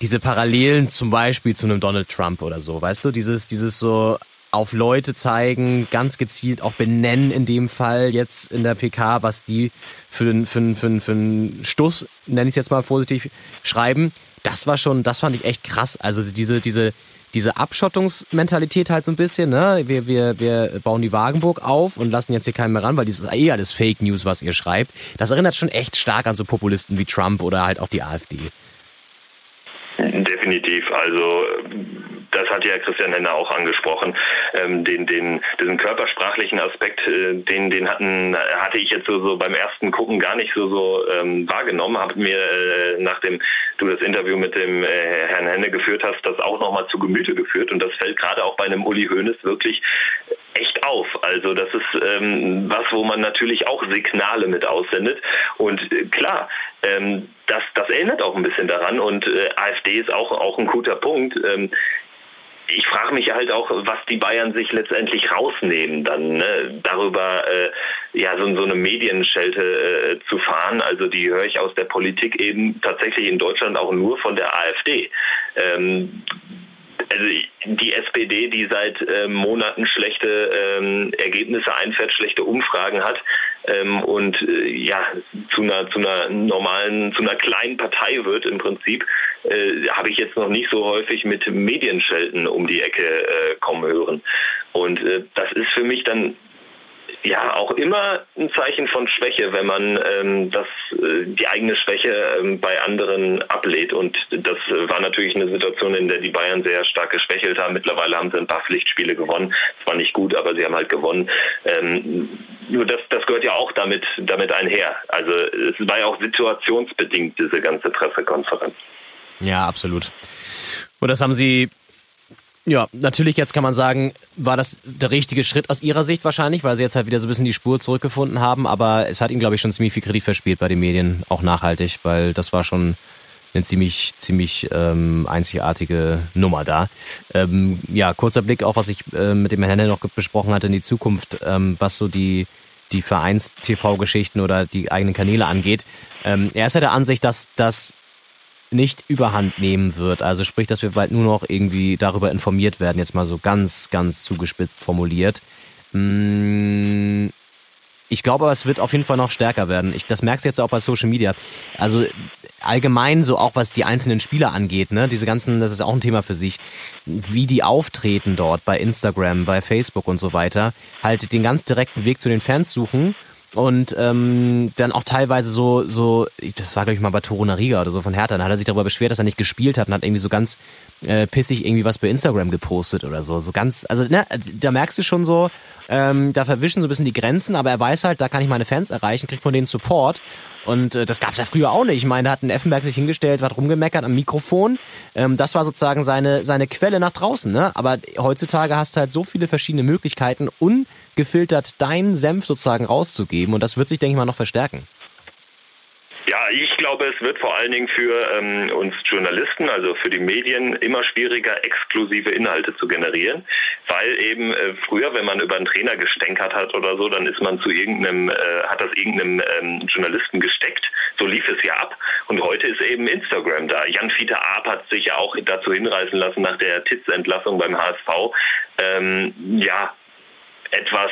diese Parallelen zum Beispiel zu einem Donald Trump oder so, weißt du, dieses, dieses so auf Leute zeigen, ganz gezielt auch benennen in dem Fall jetzt in der PK, was die für einen für für für einen Stuss, nenne ich es jetzt mal vorsichtig, schreiben. Das war schon, das fand ich echt krass. Also diese, diese, diese Abschottungsmentalität halt so ein bisschen, ne? Wir, wir, wir bauen die Wagenburg auf und lassen jetzt hier keinen mehr ran, weil das ist eh alles Fake News, was ihr schreibt. Das erinnert schon echt stark an so Populisten wie Trump oder halt auch die AfD. Definitiv. Also das hat ja Christian Henner auch angesprochen. Ähm, den, den, diesen körpersprachlichen Aspekt, äh, den, den hatten, hatte ich jetzt so, so beim ersten Gucken gar nicht so, so ähm, wahrgenommen. Habe mir, äh, nachdem du das Interview mit dem äh, Herrn Henne geführt hast, das auch nochmal zu Gemüte geführt. Und das fällt gerade auch bei einem Uli Hoeneß wirklich echt auf. Also das ist ähm, was, wo man natürlich auch Signale mit aussendet. Und äh, klar, ähm, das, das erinnert auch ein bisschen daran. Und äh, AfD ist auch, auch ein guter Punkt. Ähm, ich frage mich halt auch, was die Bayern sich letztendlich rausnehmen, dann ne? darüber äh, ja so, so eine Medienschelte äh, zu fahren. Also die höre ich aus der Politik eben tatsächlich in Deutschland auch nur von der AfD. Ähm, also die SPD, die seit äh, Monaten schlechte ähm, Ergebnisse einfährt, schlechte Umfragen hat ähm, und äh, ja zu einer zu einer normalen, zu einer kleinen Partei wird im Prinzip, äh, habe ich jetzt noch nicht so häufig mit Medienschelten um die Ecke äh, kommen hören. Und äh, das ist für mich dann ja auch immer ein Zeichen von Schwäche, wenn man ähm, das, äh, die eigene Schwäche ähm, bei anderen ablehnt. Und das war natürlich eine Situation, in der die Bayern sehr stark geschwächelt haben. Mittlerweile haben sie ein paar Pflichtspiele gewonnen. Zwar nicht gut, aber sie haben halt gewonnen. Ähm, nur das, das gehört ja auch damit, damit einher. Also es war ja auch situationsbedingt, diese ganze Pressekonferenz. Ja, absolut. Und das haben sie ja, natürlich jetzt kann man sagen, war das der richtige Schritt aus ihrer Sicht wahrscheinlich, weil sie jetzt halt wieder so ein bisschen die Spur zurückgefunden haben, aber es hat ihnen, glaube ich, schon ziemlich viel Kredit verspielt bei den Medien, auch nachhaltig, weil das war schon eine ziemlich, ziemlich ähm, einzigartige Nummer da. Ähm, ja, kurzer Blick auch, was ich äh, mit dem Herrn noch besprochen hatte in die Zukunft, ähm, was so die, die Vereins-TV-Geschichten oder die eigenen Kanäle angeht. Ähm, er ist ja der Ansicht, dass das nicht überhand nehmen wird. Also sprich, dass wir bald nur noch irgendwie darüber informiert werden, jetzt mal so ganz, ganz zugespitzt formuliert. Mm, ich glaube es wird auf jeden Fall noch stärker werden. Ich, das merkst du jetzt auch bei Social Media. Also allgemein so auch was die einzelnen Spieler angeht, ne? Diese ganzen, das ist auch ein Thema für sich, wie die auftreten dort bei Instagram, bei Facebook und so weiter, halt den ganz direkten Weg zu den Fans suchen und ähm, dann auch teilweise so, so, das war glaube ich mal bei Toruna Riga oder so von Hertha, da hat er sich darüber beschwert, dass er nicht gespielt hat und hat irgendwie so ganz äh, pissig irgendwie was bei Instagram gepostet oder so. So ganz, also ne, da merkst du schon so, ähm, da verwischen so ein bisschen die Grenzen, aber er weiß halt, da kann ich meine Fans erreichen, kriegt von denen Support. Und äh, das gab es ja früher auch nicht. Ich meine, da hat ein Effenberg sich hingestellt, hat rumgemeckert am Mikrofon. Ähm, das war sozusagen seine, seine Quelle nach draußen. Ne? Aber heutzutage hast du halt so viele verschiedene Möglichkeiten, ungefiltert deinen Senf sozusagen rauszugeben. Und das wird sich, denke ich mal, noch verstärken. Ja, ich glaube, es wird vor allen Dingen für ähm, uns Journalisten, also für die Medien, immer schwieriger, exklusive Inhalte zu generieren, weil eben äh, früher, wenn man über einen Trainer gestänkert hat oder so, dann ist man zu irgendeinem, äh, hat das irgendeinem ähm, Journalisten gesteckt. So lief es ja ab. Und heute ist eben Instagram da. Jan-Fieter Arp hat sich ja auch dazu hinreißen lassen, nach der Titz-Entlassung beim HSV, ähm, ja, etwas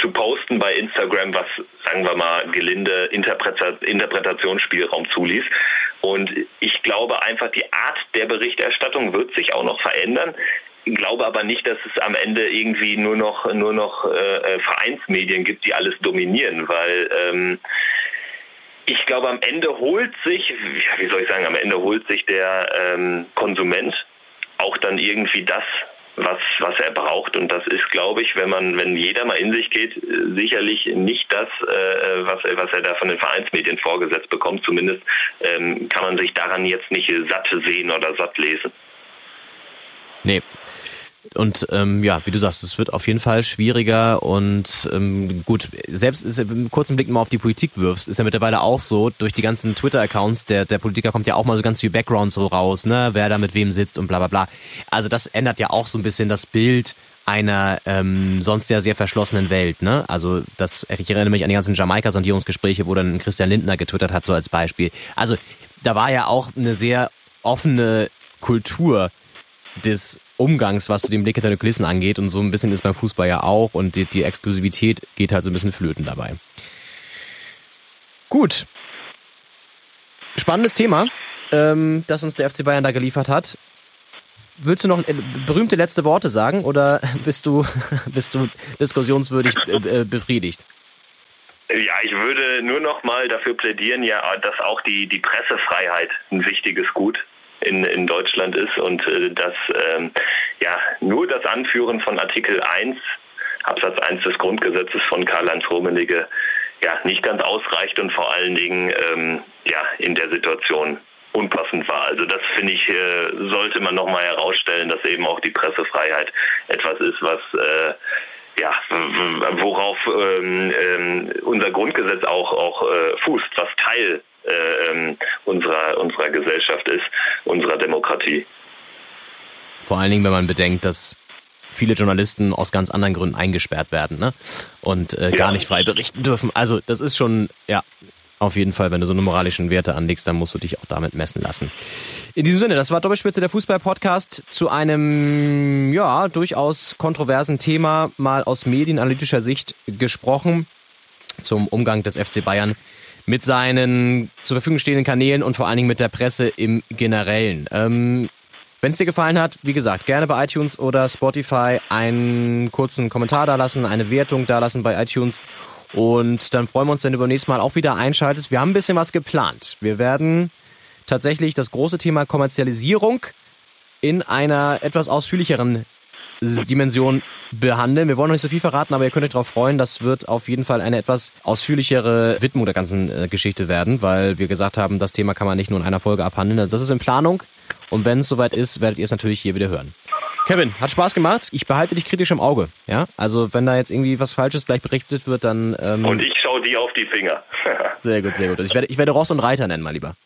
zu posten bei Instagram, was, sagen wir mal, gelinde Interpretationsspielraum zuließ. Und ich glaube einfach, die Art der Berichterstattung wird sich auch noch verändern. Ich glaube aber nicht, dass es am Ende irgendwie nur noch, nur noch äh, äh Vereinsmedien gibt, die alles dominieren, weil ähm, ich glaube, am Ende holt sich, wie soll ich sagen, am Ende holt sich der ähm, Konsument auch dann irgendwie das, was, was er braucht. Und das ist, glaube ich, wenn man, wenn jeder mal in sich geht, sicherlich nicht das, äh, was, was er da von den Vereinsmedien vorgesetzt bekommt. Zumindest ähm, kann man sich daran jetzt nicht satt sehen oder satt lesen. Nee. Und ähm, ja, wie du sagst, es wird auf jeden Fall schwieriger und ähm, gut, selbst einen kurzen Blick mal auf die Politik wirfst, ist ja mittlerweile auch so, durch die ganzen Twitter-Accounts der, der Politiker kommt ja auch mal so ganz viel Background so raus, ne, wer da mit wem sitzt und bla bla bla. Also das ändert ja auch so ein bisschen das Bild einer ähm, sonst ja sehr verschlossenen Welt. Ne? Also das, ich erinnere mich an die ganzen Jamaika-Sondierungsgespräche, wo dann Christian Lindner getwittert hat, so als Beispiel. Also da war ja auch eine sehr offene Kultur des Umgangs, was den Blick hinter den Kulissen angeht. Und so ein bisschen ist beim Fußball ja auch. Und die, die Exklusivität geht halt so ein bisschen flöten dabei. Gut. Spannendes Thema, ähm, das uns der FC Bayern da geliefert hat. Willst du noch äh, berühmte letzte Worte sagen oder <laughs> bist du, <laughs> bist du diskussionswürdig äh, äh, befriedigt? Ja, ich würde nur noch mal dafür plädieren, ja, dass auch die, die Pressefreiheit ein wichtiges Gut in, in Deutschland ist und äh, dass ähm, ja, nur das Anführen von Artikel 1, Absatz 1 des Grundgesetzes von Karl-Heinz Rummenigge ja, nicht ganz ausreicht und vor allen Dingen ähm, ja, in der Situation unpassend war. Also das finde ich, äh, sollte man nochmal herausstellen, dass eben auch die Pressefreiheit etwas ist, was äh, ja, worauf ähm, ähm, unser Grundgesetz auch, auch äh, fußt, was Teil äh, ähm, unserer, unserer Gesellschaft ist, unserer Demokratie. Vor allen Dingen, wenn man bedenkt, dass viele Journalisten aus ganz anderen Gründen eingesperrt werden ne? und äh, gar ja. nicht frei berichten dürfen. Also das ist schon, ja, auf jeden Fall, wenn du so eine moralischen Werte anlegst, dann musst du dich auch damit messen lassen. In diesem Sinne, das war Doppelspitze der Fußball-Podcast zu einem, ja, durchaus kontroversen Thema, mal aus medienanalytischer Sicht gesprochen, zum Umgang des FC Bayern mit seinen zur Verfügung stehenden Kanälen und vor allen Dingen mit der Presse im Generellen. Ähm, wenn es dir gefallen hat, wie gesagt, gerne bei iTunes oder Spotify einen kurzen Kommentar da lassen, eine Wertung da lassen bei iTunes und dann freuen wir uns, wenn du beim nächsten Mal auch wieder einschaltest. Wir haben ein bisschen was geplant. Wir werden tatsächlich das große Thema Kommerzialisierung in einer etwas ausführlicheren Dimension behandeln. Wir wollen noch nicht so viel verraten, aber ihr könnt euch darauf freuen. Das wird auf jeden Fall eine etwas ausführlichere Widmung der ganzen äh, Geschichte werden, weil wir gesagt haben, das Thema kann man nicht nur in einer Folge abhandeln. Also das ist in Planung und wenn es soweit ist, werdet ihr es natürlich hier wieder hören. Kevin, hat Spaß gemacht. Ich behalte dich kritisch im Auge. Ja, also wenn da jetzt irgendwie was Falsches gleich berichtet wird, dann. Ähm und ich schaue dir auf die Finger. <laughs> sehr gut, sehr gut. Ich werde, ich werde Ross und Reiter nennen, mal lieber.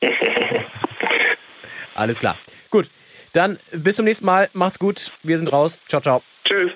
<laughs> Alles klar. Gut, dann bis zum nächsten Mal. Macht's gut. Wir sind raus. Ciao, ciao. Tschüss.